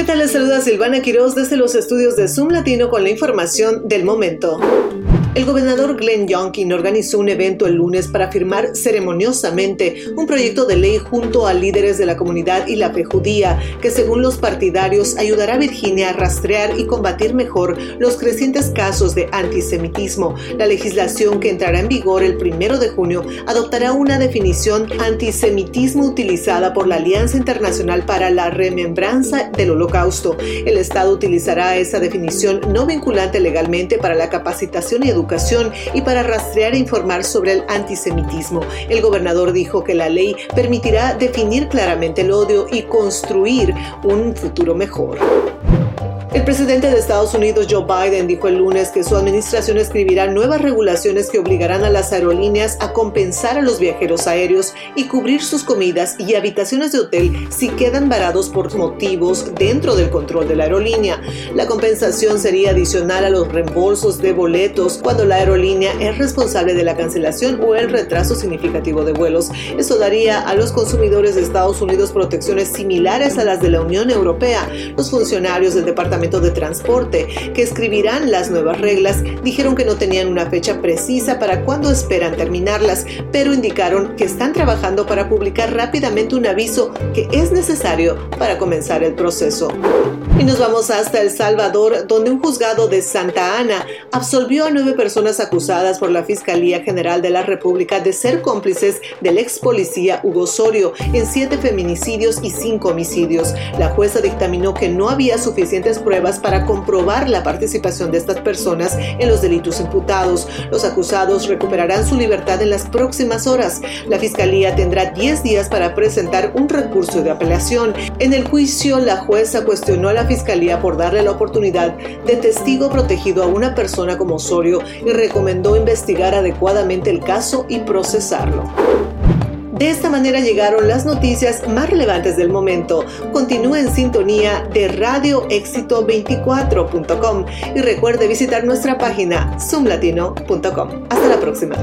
¿Qué tal? Les saluda Silvana Quiroz desde los estudios de Zoom Latino con la información del momento. El gobernador Glenn Youngkin organizó un evento el lunes para firmar ceremoniosamente un proyecto de ley junto a líderes de la comunidad y la fe judía que según los partidarios ayudará a Virginia a rastrear y combatir mejor los crecientes casos de antisemitismo. La legislación que entrará en vigor el primero de junio adoptará una definición antisemitismo utilizada por la Alianza Internacional para la Remembranza del Holocausto. El Estado utilizará esa definición no vinculante legalmente para la capacitación y educación educación y para rastrear e informar sobre el antisemitismo. El gobernador dijo que la ley permitirá definir claramente el odio y construir un futuro mejor. El presidente de Estados Unidos, Joe Biden, dijo el lunes que su administración escribirá nuevas regulaciones que obligarán a las aerolíneas a compensar a los viajeros aéreos y cubrir sus comidas y habitaciones de hotel si quedan varados por motivos dentro del control de la aerolínea. La compensación sería adicional a los reembolsos de boletos cuando la aerolínea es responsable de la cancelación o el retraso significativo de vuelos. Eso daría a los consumidores de Estados Unidos protecciones similares a las de la Unión Europea. Los funcionarios del Departamento de Transporte, que escribirán las nuevas reglas, dijeron que no tenían una fecha precisa para cuándo esperan terminarlas, pero indicaron que están trabajando para publicar rápidamente un aviso que es necesario para comenzar el proceso. Y nos vamos hasta El Salvador, donde un juzgado de Santa Ana absolvió a nueve personas acusadas por la Fiscalía General de la República de ser cómplices del ex policía Hugo Osorio en siete feminicidios y cinco homicidios. La jueza dictaminó que no había suficientes pruebas para comprobar la participación de estas personas en los delitos imputados. Los acusados recuperarán su libertad en las próximas horas. La Fiscalía tendrá 10 días para presentar un recurso de apelación. En el juicio, la jueza cuestionó a la Fiscalía por darle la oportunidad de testigo protegido a una persona como Osorio y recomendó investigar adecuadamente el caso y procesarlo. De esta manera llegaron las noticias más relevantes del momento. Continúe en sintonía de radioéxito24.com y recuerde visitar nuestra página zoomlatino.com. Hasta la próxima.